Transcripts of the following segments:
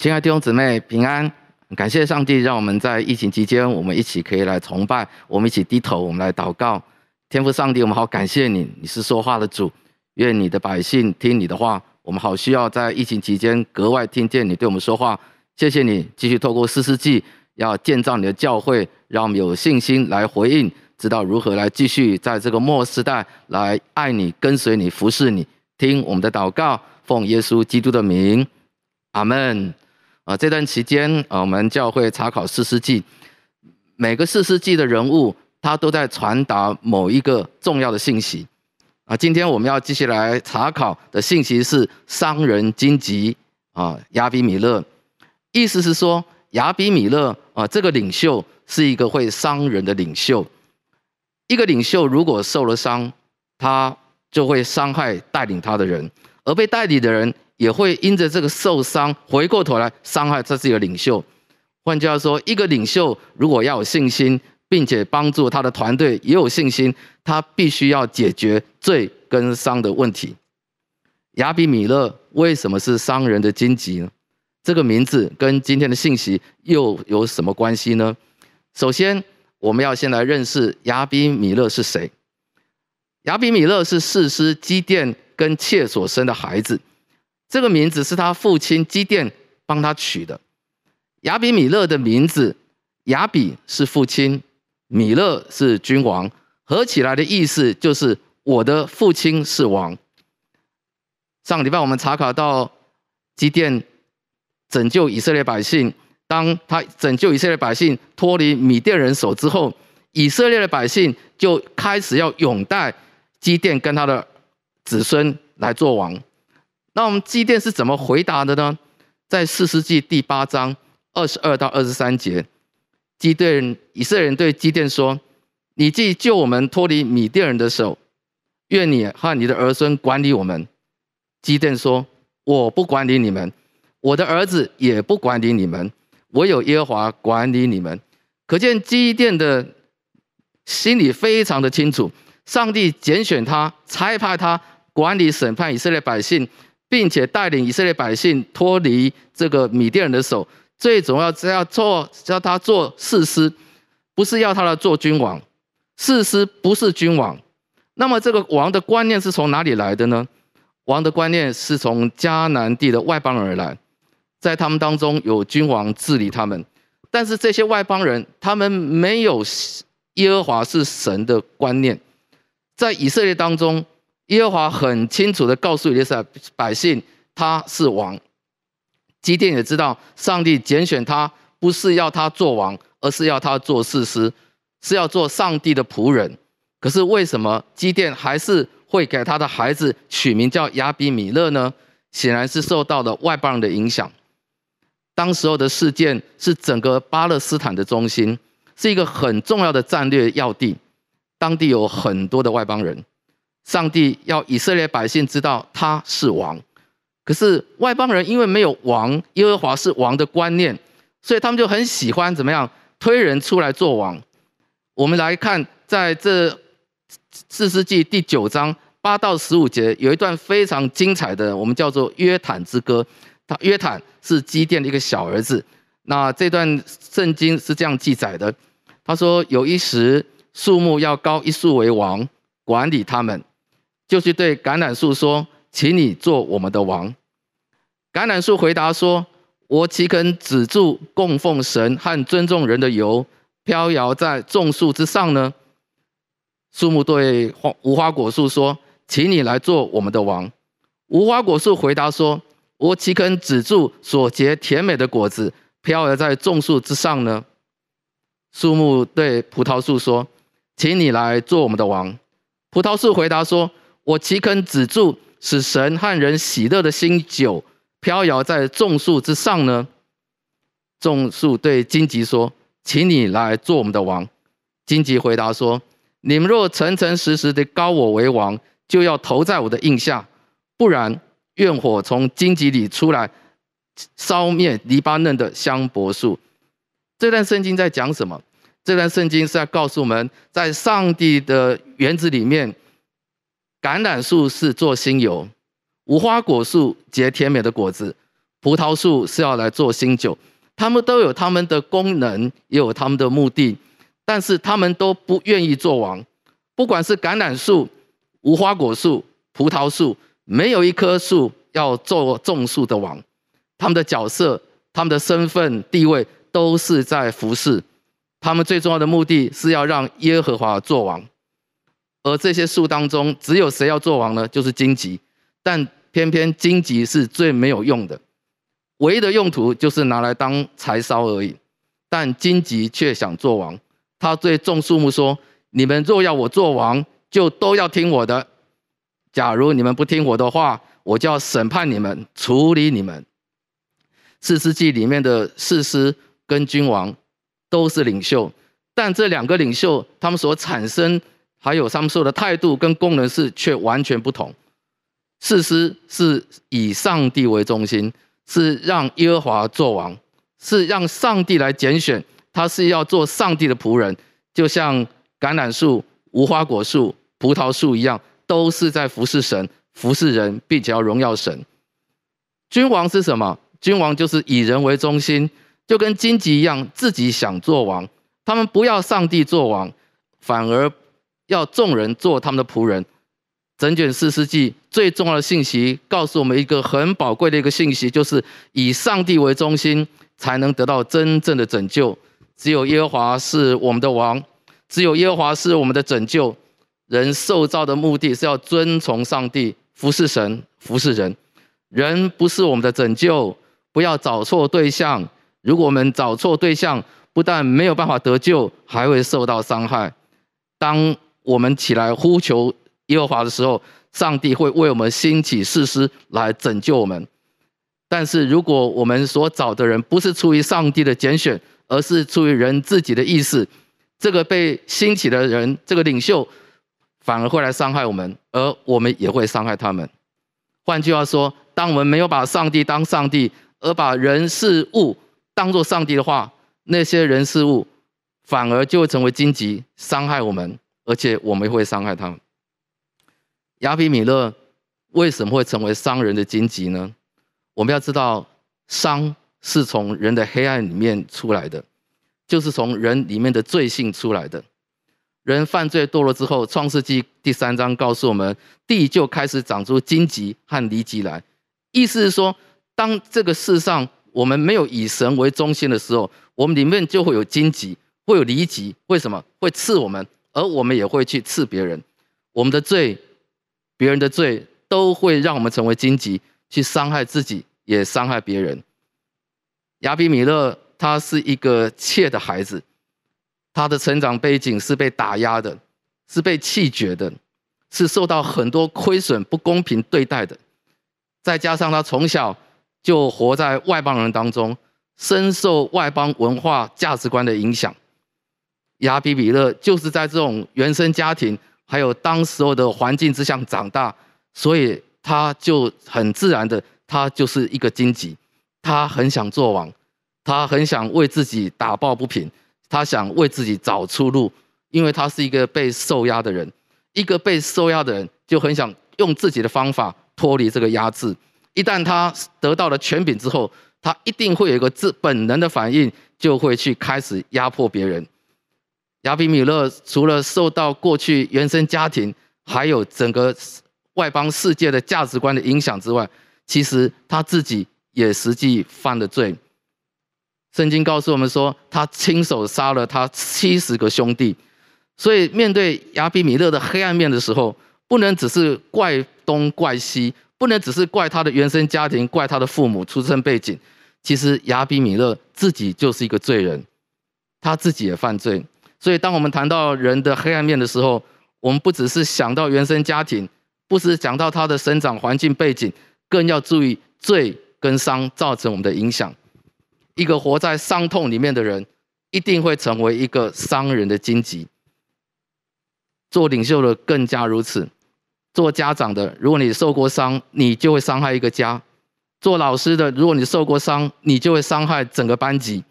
亲爱弟兄姊妹平安，感谢上帝让我们在疫情期间，我们一起可以来崇拜，我们一起低头，我们来祷告。天父上帝，我们好感谢你，你是说话的主，愿你的百姓听你的话。我们好需要在疫情期间格外听见你对我们说话。谢谢你继续透过四世纪，要建造你的教会，让我们有信心来回应，知道如何来继续在这个末世代来爱你、跟随你、服侍你。听我们的祷告，奉耶稣基督的名，阿门。啊，这段期间，啊，我们教会查考四世纪，每个四世纪的人物，他都在传达某一个重要的信息。啊，今天我们要继续来查考的信息是商人荆棘啊，亚比米勒，意思是说亚比米勒啊，这个领袖是一个会伤人的领袖。一个领袖如果受了伤，他就会伤害带领他的人，而被带领的人。也会因着这个受伤，回过头来伤害他自己的领袖。换句话说，一个领袖如果要有信心，并且帮助他的团队也有信心，他必须要解决罪跟伤的问题。亚比米勒为什么是伤人的荆棘呢？这个名字跟今天的信息又有什么关系呢？首先，我们要先来认识亚比米勒是谁。亚比米勒是士师基甸跟妾所生的孩子。这个名字是他父亲基甸帮他取的。亚比米勒的名字，亚比是父亲，米勒是君王，合起来的意思就是我的父亲是王。上个礼拜我们查考到基甸拯救以色列百姓，当他拯救以色列百姓脱离米甸人手之后，以色列的百姓就开始要拥戴基甸跟他的子孙来做王。那我们基甸是怎么回答的呢？在四世纪第八章二十二到二十三节，基甸以色列人对基甸说：“你既救我们脱离米甸人的手，愿你和你的儿孙管理我们。”基甸说：“我不管理你们，我的儿子也不管理你们，唯有耶和华管理你们。”可见基甸的心里非常的清楚，上帝拣选他，差派他管理审判以色列百姓。并且带领以色列百姓脱离这个米甸人的手，最重要是要做，叫他做士师，不是要他来做君王。士师不是君王，那么这个王的观念是从哪里来的呢？王的观念是从迦南地的外邦人而来，在他们当中有君王治理他们，但是这些外邦人他们没有耶和华是神的观念，在以色列当中。耶和华很清楚的告诉以色列百姓，他是王。基甸也知道，上帝拣选他不是要他做王，而是要他做士师，是要做上帝的仆人。可是为什么基甸还是会给他的孩子取名叫亚比米勒呢？显然是受到了外邦人的影响。当时候的事件是整个巴勒斯坦的中心，是一个很重要的战略要地，当地有很多的外邦人。上帝要以色列百姓知道他是王，可是外邦人因为没有王，耶和华是王的观念，所以他们就很喜欢怎么样推人出来做王。我们来看，在这士师记第九章八到十五节，有一段非常精彩的，我们叫做约坦之歌。他约坦是基甸的一个小儿子。那这段圣经是这样记载的：他说，有一时树木要高一树为王，管理他们。就去对橄榄树说：“请你做我们的王。”橄榄树回答说：“我岂肯止住供奉神和尊重人的油，飘摇在众树之上呢？”树木对无花果树说：“请你来做我们的王。”无花果树回答说：“我岂肯止住所结甜美的果子，飘摇在众树之上呢？”树木对葡萄树说：“请你来做我们的王。”葡萄树回答说。我岂肯止住使神和人喜乐的新酒飘摇在众树之上呢？众树对荆棘说：“请你来做我们的王。”荆棘回答说：“你们若诚诚实实的高我为王，就要投在我的印下；不然，愿火从荆棘里出来，烧灭黎巴嫩的香柏树。”这段圣经在讲什么？这段圣经是在告诉我们，在上帝的园子里面。橄榄树是做新油，无花果树结甜美的果子，葡萄树是要来做新酒，他们都有他们的功能，也有他们的目的，但是他们都不愿意做王。不管是橄榄树、无花果树、葡萄树，没有一棵树要做种树的王。他们的角色、他们的身份地位都是在服侍。他们最重要的目的是要让耶和华做王。而这些树当中，只有谁要做王呢？就是荆棘。但偏偏荆棘是最没有用的，唯一的用途就是拿来当柴烧而已。但荆棘却想做王。他对众树木说：“你们若要我做王，就都要听我的。假如你们不听我的话，我就要审判你们，处理你们。”四世纪里面的士师跟君王都是领袖，但这两个领袖他们所产生还有他们说的态度跟功能是却完全不同。士师是以上帝为中心，是让耶和华做王，是让上帝来拣选，他是要做上帝的仆人，就像橄榄树、无花果树、葡萄树一样，都是在服侍神、服侍人，并且要荣耀神。君王是什么？君王就是以人为中心，就跟荆棘一样，自己想做王。他们不要上帝做王，反而要众人做他们的仆人。整卷四世纪最重要的信息，告诉我们一个很宝贵的一个信息，就是以上帝为中心，才能得到真正的拯救。只有耶和华是我们的王，只有耶和华是我们的拯救。人受造的目的是要遵从上帝，服侍神，服侍人。人不是我们的拯救。不要找错对象。如果我们找错对象，不但没有办法得救，还会受到伤害。当我们起来呼求耶和华的时候，上帝会为我们兴起士师来拯救我们。但是，如果我们所找的人不是出于上帝的拣选，而是出于人自己的意思，这个被兴起的人，这个领袖，反而会来伤害我们，而我们也会伤害他们。换句话说，当我们没有把上帝当上帝，而把人事物当作上帝的话，那些人事物反而就会成为荆棘，伤害我们，而且我们会伤害他们。亚比米勒为什么会成为伤人的荆棘呢？我们要知道，伤是从人的黑暗里面出来的，就是从人里面的罪性出来的。人犯罪堕落之后，《创世记》第三章告诉我们，地就开始长出荆棘和离疾来，意思是说。当这个世上我们没有以神为中心的时候，我们里面就会有荆棘，会有离疾。为什么会刺我们？而我们也会去刺别人。我们的罪，别人的罪，都会让我们成为荆棘，去伤害自己，也伤害别人。亚比米勒他是一个妾的孩子，他的成长背景是被打压的，是被弃绝的，是受到很多亏损、不公平对待的。再加上他从小。就活在外邦人当中，深受外邦文化价值观的影响。亚比比勒就是在这种原生家庭，还有当时候的环境之下长大，所以他就很自然的，他就是一个荆棘。他很想做王，他很想为自己打抱不平，他想为自己找出路，因为他是一个被受压的人，一个被受压的人就很想用自己的方法脱离这个压制。一旦他得到了权柄之后，他一定会有一个自本能的反应，就会去开始压迫别人。亚比米勒除了受到过去原生家庭，还有整个外邦世界的价值观的影响之外，其实他自己也实际犯了罪。圣经告诉我们说，他亲手杀了他七十个兄弟。所以面对亚比米勒的黑暗面的时候，不能只是怪东怪西。不能只是怪他的原生家庭，怪他的父母出生背景。其实亚比米勒自己就是一个罪人，他自己也犯罪。所以，当我们谈到人的黑暗面的时候，我们不只是想到原生家庭，不是讲到他的生长环境背景，更要注意罪跟伤造成我们的影响。一个活在伤痛里面的人，一定会成为一个伤人的荆棘。做领袖的更加如此。做家长的，如果你受过伤，你就会伤害一个家；做老师的，如果你受过伤，你就会伤害整个班级；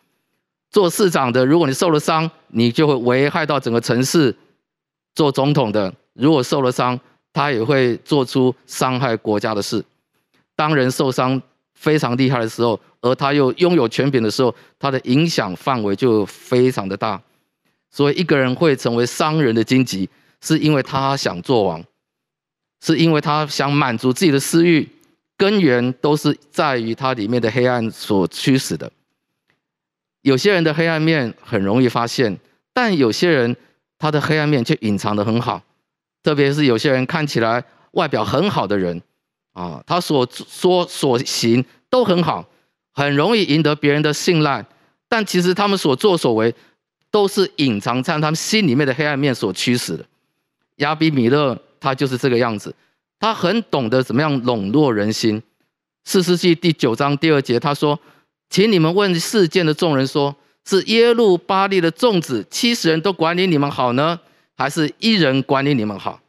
做市长的，如果你受了伤，你就会危害到整个城市；做总统的，如果受了伤，他也会做出伤害国家的事。当人受伤，非常厉害的时候，而他又拥有权柄的时候，他的影响范围就非常的大。所以一个人会成为商人的荆棘，是因为他想做王，是因为他想满足自己的私欲，根源都是在于他里面的黑暗所驱使的。有些人的黑暗面很容易发现，但有些人他的黑暗面却隐藏得很好，特别是有些人看起来外表很好的人，啊，他所说所行都很好，很容易赢得别人的信赖，但其实他们所作所为都是隐藏在他们心里面的黑暗面所驱使的。亚比米勒他就是这个样子，他很懂得怎么样笼络人心。四世纪第九章第二节他说。请你们问世间的众人说：是耶路巴利的众子七十人都管理你们好呢，还是一人管理你们好？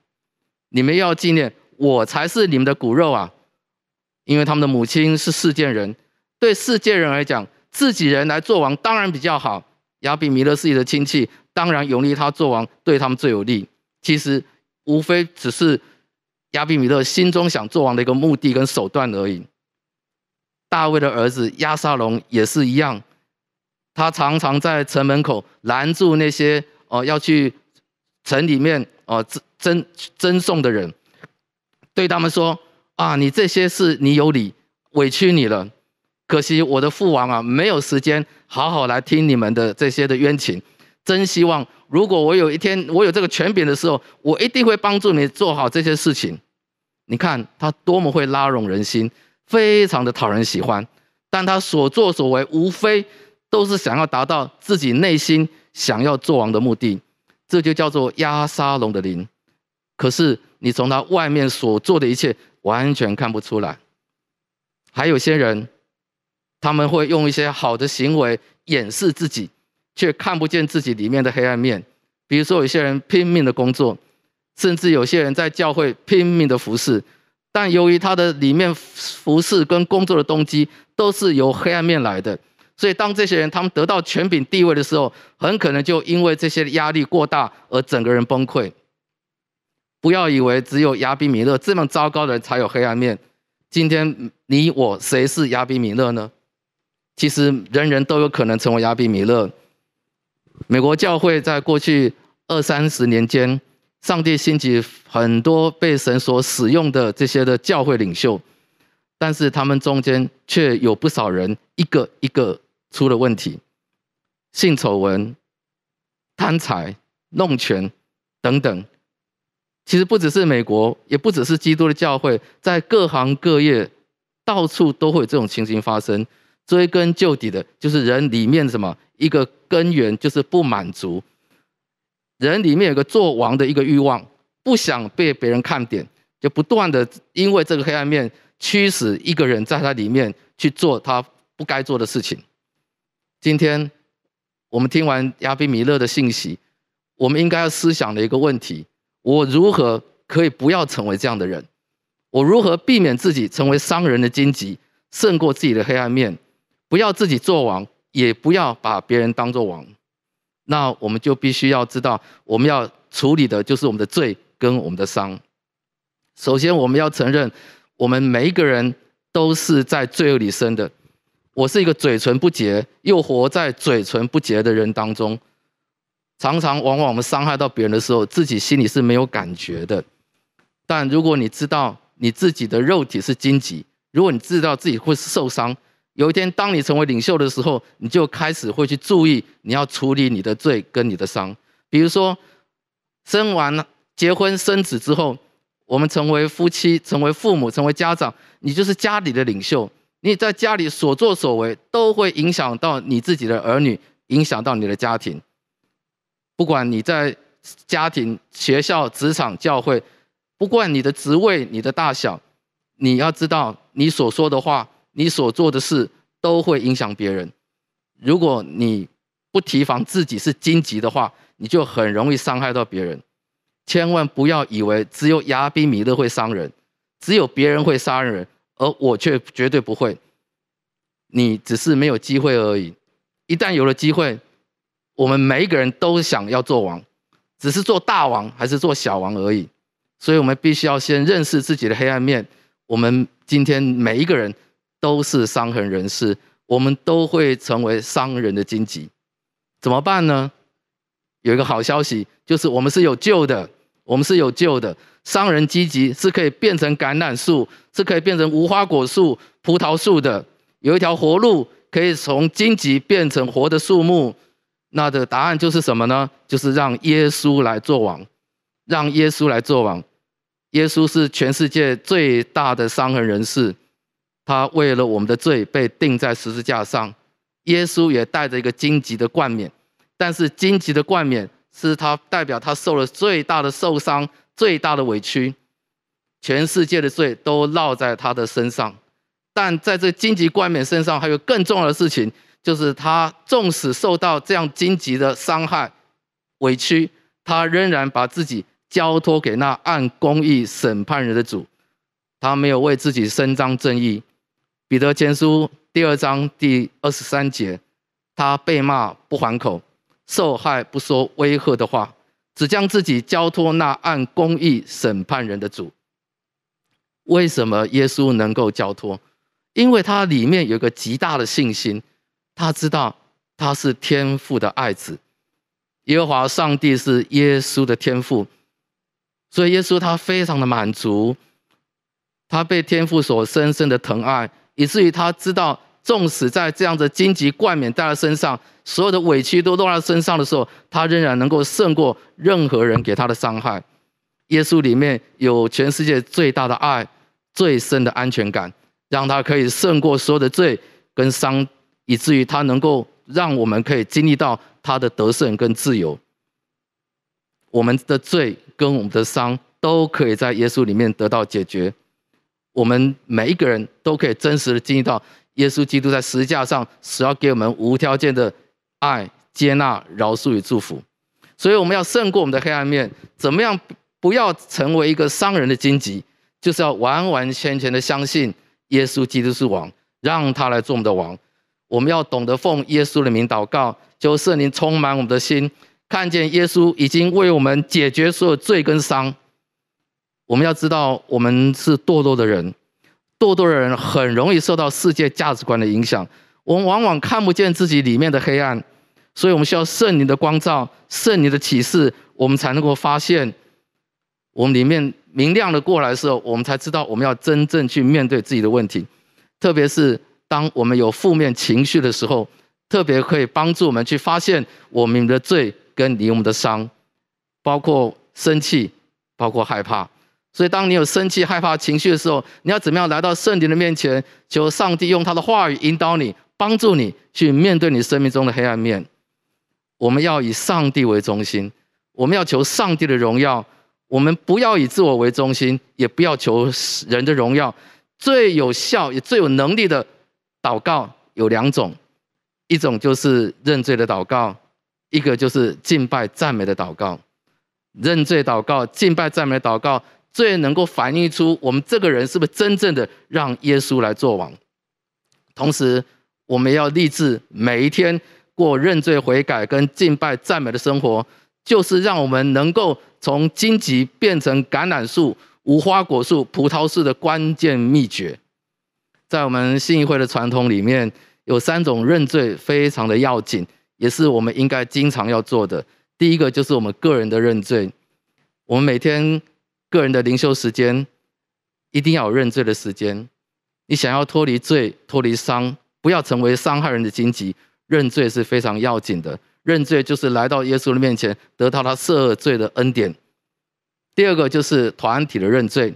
你们要纪念我才是你们的骨肉啊！因为他们的母亲是世界人，对世界人来讲，自己人来做王当然比较好。亚比米勒自己的亲戚，当然拥立他做王对他们最有利。其实无非只是亚比米勒心中想做王的一个目的跟手段而已。大卫的儿子亚撒龙也是一样，他常常在城门口拦住那些哦要去城里面哦争争送的人，对他们说：啊，你这些事你有理，委屈你了。可惜我的父王啊，没有时间好好来听你们的这些的冤情。真希望如果我有一天我有这个权柄的时候，我一定会帮助你做好这些事情。你看他多么会拉拢人心。非常的讨人喜欢，但他所作所为无非都是想要达到自己内心想要做王的目的，这就叫做压沙龙的灵。可是你从他外面所做的一切完全看不出来。还有些人，他们会用一些好的行为掩饰自己，却看不见自己里面的黑暗面。比如说，有些人拼命的工作，甚至有些人在教会拼命的服侍。但由于他的里面服侍跟工作的动机都是由黑暗面来的，所以当这些人他们得到权柄地位的时候，很可能就因为这些压力过大而整个人崩溃。不要以为只有亚比米勒这么糟糕的人才有黑暗面。今天你我谁是亚比米勒呢？其实人人都有可能成为亚比米勒。美国教会在过去二三十年间。上帝兴起很多被神所使用的这些的教会领袖，但是他们中间却有不少人一个一个出了问题，性丑闻、贪财、弄权等等。其实不只是美国，也不只是基督的教会，在各行各业到处都会有这种情形发生。追根究底的，就是人里面什么一个根源，就是不满足。人里面有个做王的一个欲望，不想被别人看点，就不断的因为这个黑暗面驱使一个人在他里面去做他不该做的事情。今天我们听完亚比米勒的信息，我们应该要思想的一个问题：我如何可以不要成为这样的人？我如何避免自己成为商人的荆棘，胜过自己的黑暗面？不要自己做王，也不要把别人当做王。那我们就必须要知道，我们要处理的就是我们的罪跟我们的伤。首先，我们要承认，我们每一个人都是在罪恶里生的。我是一个嘴唇不洁又活在嘴唇不洁的人当中，常常往往我们伤害到别人的时候，自己心里是没有感觉的。但如果你知道你自己的肉体是荆棘，如果你知道自己会受伤。有一天，当你成为领袖的时候，你就开始会去注意你要处理你的罪跟你的伤。比如说，生完结婚生子之后，我们成为夫妻、成为父母、成为家长，你就是家里的领袖。你在家里所作所为，都会影响到你自己的儿女，影响到你的家庭。不管你在家庭、学校、职场、教会，不管你的职位、你的大小，你要知道你所说的话。你所做的事都会影响别人。如果你不提防自己是荆棘的话，你就很容易伤害到别人。千万不要以为只有亚比米勒会伤人，只有别人会杀人，而我却绝对不会。你只是没有机会而已。一旦有了机会，我们每一个人都想要做王，只是做大王还是做小王而已。所以我们必须要先认识自己的黑暗面。我们今天每一个人。都是伤痕人士，我们都会成为伤人的荆棘，怎么办呢？有一个好消息，就是我们是有救的，我们是有救的。伤人荆棘是可以变成橄榄树，是可以变成无花果树、葡萄树的。有一条活路，可以从荆棘变成活的树木。那的答案就是什么呢？就是让耶稣来做王，让耶稣来做王。耶稣是全世界最大的伤痕人士，他为了我们的罪被钉在十字架上。耶稣也带着一个荆棘的冠冕，但是荆棘的冠冕是他代表他受了最大的受伤、最大的委屈，全世界的罪都落在他的身上。但在这荆棘冠冕身上，还有更重要的事情。就是他，纵使受到这样荆棘的伤害、委屈，他仍然把自己交托给那按公义审判人的主。他没有为自己伸张正义。彼得前书第二章第二十三节，他被骂不还口，受害不说威吓的话，只将自己交托那按公义审判人的主。为什么耶稣能够交托？因为他里面有个极大的信心。他知道他是天父的爱子，耶和华上帝是耶稣的天父，所以耶稣他非常的满足，他被天父所深深的疼爱，以至于他知道，纵使在这样的荆棘冠冕在身上，所有的委屈都落在身上的时候，他仍然能够胜过任何人给他的伤害。耶稣里面有全世界最大的爱，最深的安全感，让他可以胜过所有的罪跟伤。以至于他能够让我们可以经历到他的得胜跟自由，我们的罪跟我们的伤都可以在耶稣里面得到解决。我们每一个人都可以真实的经历到耶稣基督在十字架上是要给我们无条件的爱、接纳、饶恕与祝福。所以我们要胜过我们的黑暗面，怎么样不要成为一个伤人的荆棘？就是要完完全全的相信耶稣基督是王，让他来做我们的王。我们要懂得奉耶稣的名祷告，求圣灵充满我们的心，看见耶稣已经为我们解决所有罪跟伤。我们要知道，我们是堕落的人，堕落的人很容易受到世界价值观的影响，我们往往看不见自己里面的黑暗，所以我们需要圣灵的光照、圣灵的启示，我们才能够发现我们里面明亮的过来的时候，我们才知道我们要真正去面对自己的问题，特别是。当我们有负面情绪的时候，特别可以帮助我们去发现我们的罪跟离我们的伤，包括生气，包括害怕。所以，当你有生气、害怕情绪的时候，你要怎么样来到圣灵的面前，求上帝用他的话语引导你，帮助你去面对你生命中的黑暗面。我们要以上帝为中心，我们要求上帝的荣耀，我们不要以自我为中心，也不要求人的荣耀。最有效也最有能力的。祷告有两种，一种就是认罪的祷告，一个就是敬拜赞美的祷告。认罪祷告、敬拜赞美的祷告，最能够反映出我们这个人是不是真正的让耶稣来做王。同时，我们要立志每一天过认罪悔改跟敬拜赞美的生活，就是让我们能够从荆棘变成橄榄树、无花果树、葡萄树的关键秘诀。在我们信义会的传统里面，有三种认罪非常的要紧，也是我们应该经常要做的。第一个就是我们个人的认罪，我们每天个人的灵修时间一定要有认罪的时间。你想要脱离罪、脱离伤，不要成为伤害人的荆棘，认罪是非常要紧的。认罪就是来到耶稣的面前，得到他赦罪的恩典。第二个就是团体的认罪，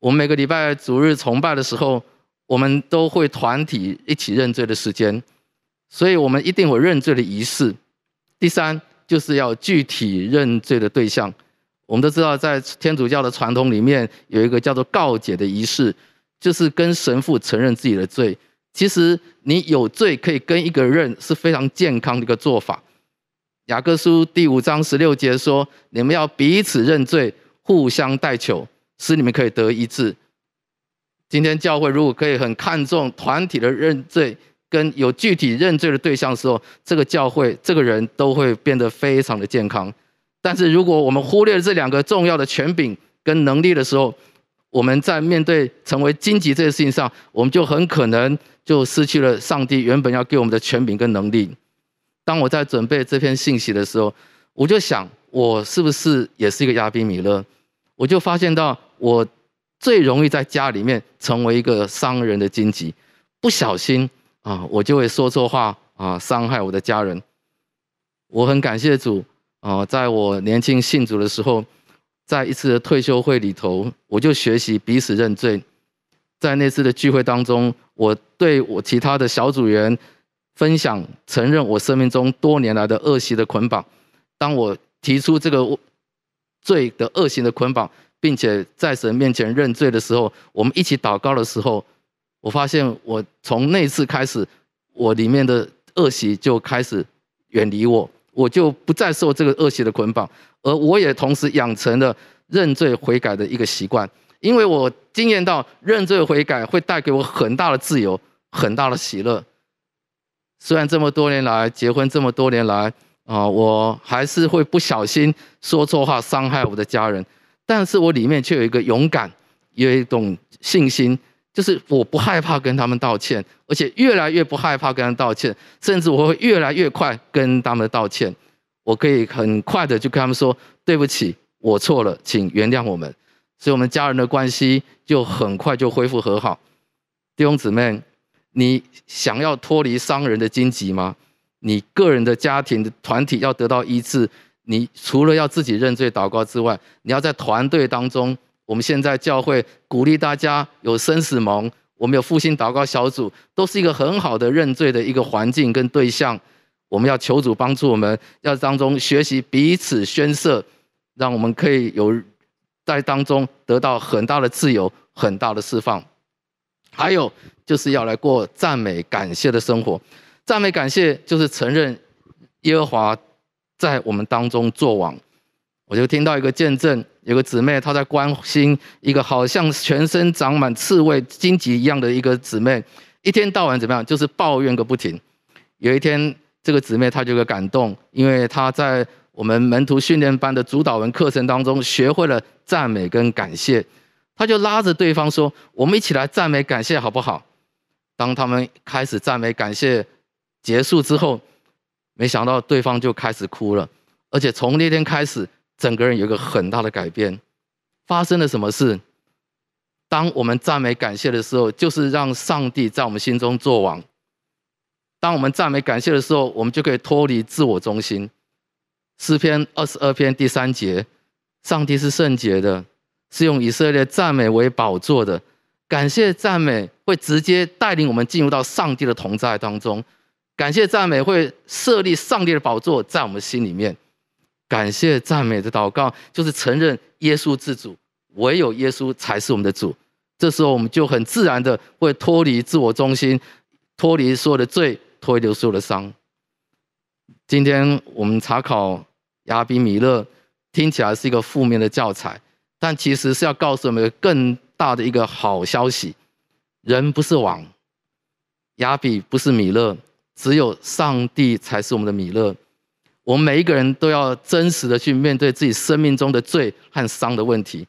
我们每个礼拜主日崇拜的时候。我们都会团体一起认罪的时间，所以我们一定有认罪的仪式。第三，就是要具体认罪的对象。我们都知道，在天主教的传统里面，有一个叫做告解的仪式，就是跟神父承认自己的罪。其实你有罪可以跟一个人，是非常健康的一个做法。雅各书第五章十六节说：“你们要彼此认罪，互相代求，使你们可以得医治。”今天教会如果可以很看重团体的认罪，跟有具体认罪的对象的时候，这个教会这个人都会变得非常的健康。但是如果我们忽略了这两个重要的权柄跟能力的时候，我们在面对成为荆棘这件事情上，我们就很可能就失去了上帝原本要给我们的权柄跟能力。当我在准备这篇信息的时候，我就想，我是不是也是一个亚比米勒？我就发现到，我最容易在家里面成为一个伤人的荆棘，不小心啊，我就会说错话啊，伤害我的家人。我很感谢主啊，在我年轻信主的时候。在一次的退休会里头，我就学习彼此认罪。在那次的聚会当中，我对我其他的小组员分享，承认我生命中多年来的恶习的捆绑。当我提出这个罪的恶行的捆绑，并且在神面前认罪的时候，我们一起祷告的时候，我发现我从那次开始，我里面的恶习就开始远离我。我就不再受这个恶习的捆绑，而我也同时养成了认罪悔改的一个习惯，因为我经验到认罪悔改会带给我很大的自由，很大的喜乐。虽然这么多年来结婚这么多年来啊，我还是会不小心说错话伤害我的家人，但是我里面却有一个勇敢，有一种信心。就是我不害怕跟他们道歉，而且越来越不害怕跟他们道歉，甚至我会越来越快跟他们道歉。我可以很快的就跟他们说对不起，我错了，请原谅我们。所以，我们家人的关系就很快就恢复和好。弟兄姊妹，你想要脱离伤人的荆棘吗？你个人的家庭的团体要得到医治，你除了要自己认罪祷告之外，你要在团队当中。我们现在教会鼓励大家有生死盟，我们有复兴祷告小组，都是一个很好的认罪的一个环境跟对象。我们要求主帮助我们，要当中学习彼此宣誓，让我们可以有在当中得到很大的自由、很大的释放。还有就是要来过赞美感谢的生活，赞美感谢就是承认耶和华在我们当中作王。我就听到一个见证，有个姊妹她在关心一个好像全身长满刺猬、荆棘一样的一个姊妹，一天到晚怎么样，就是抱怨个不停。有一天，这个姊妹她就有个感动，因为她在我们门徒训练班的主导文课程当中学会了赞美跟感谢，她就拉着对方说：“我们一起来赞美感谢好不好？”当他们开始赞美感谢结束之后，没想到对方就开始哭了，而且从那天开始。整个人有一个很大的改变，发生了什么事？当我们赞美感谢的时候，就是让上帝在我们心中作王。当我们赞美感谢的时候，我们就可以脱离自我中心。诗篇二十二篇第三节：上帝是圣洁的，是用以色列赞美为宝座的。感谢赞美会直接带领我们进入到上帝的同在当中。感谢赞美会设立上帝的宝座在我们心里面。感谢赞美的祷告，就是承认耶稣自主，唯有耶稣才是我们的主。这时候，我们就很自然的会脱离自我中心，脱离所有的罪，脱离所有的伤。今天我们查考亚比米勒，听起来是一个负面的教材，但其实是要告诉我们更大的一个好消息：人不是王，亚比不是米勒，只有上帝才是我们的米勒。我们每一个人都要真实的去面对自己生命中的罪和伤的问题。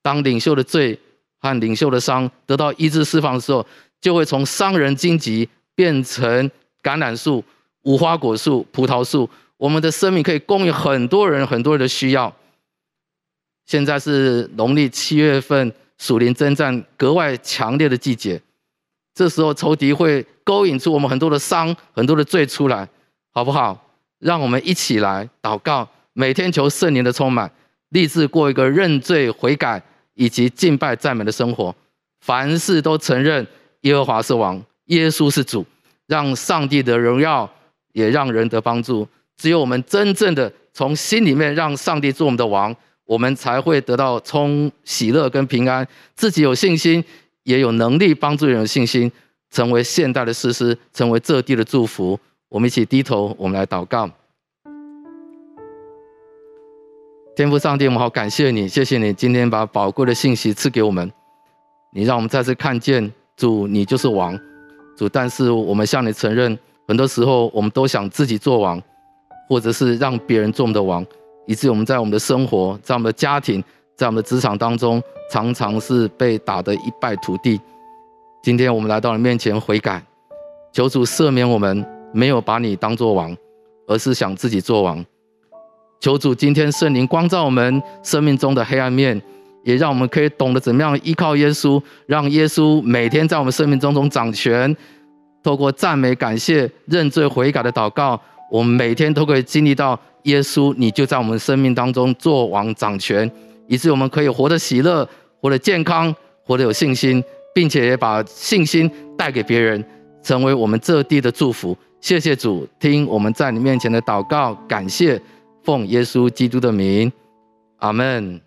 当领袖的罪和领袖的伤得到医治释放的时候，就会从伤人荆棘变成橄榄树、无花果树、葡萄树。我们的生命可以供应很多人、很多人的需要。现在是农历七月份，属灵征战格外强烈的季节。这时候仇敌会勾引出我们很多的伤、很多的罪出来，好不好？让我们一起来祷告，每天求圣灵的充满，立志过一个认罪悔改以及敬拜赞美的生活。凡事都承认耶和华是王，耶稣是主，让上帝的荣耀也让人得帮助。只有我们真正的从心里面让上帝做我们的王，我们才会得到充喜乐跟平安。自己有信心，也有能力帮助人有信心，成为现代的诗师，成为这地的祝福。我们一起低头，我们来祷告。天父上帝，我们好感谢你，谢谢你今天把宝贵的信息赐给我们。你让我们再次看见主，你就是王，主。但是我们向你承认，很多时候我们都想自己做王，或者是让别人做我们的王，以致我们在我们的生活、在我们的家庭、在我们的职场当中，常常是被打得一败涂地。今天我们来到你面前悔改，求主赦免我们没有把你当做王，而是想自己做王。求主今天圣灵光照我们生命中的黑暗面，也让我们可以懂得怎么样依靠耶稣，让耶稣每天在我们生命中中掌权。透过赞美、感谢、认罪悔改的祷告，我们每天都可以经历到耶稣，你就在我们生命当中做王掌权，以致我们可以活得喜乐、活得健康、活得有信心。并且也把信心带给别人，成为我们这地的祝福。谢谢主，听我们在你面前的祷告，感谢，奉耶稣基督的名，阿门。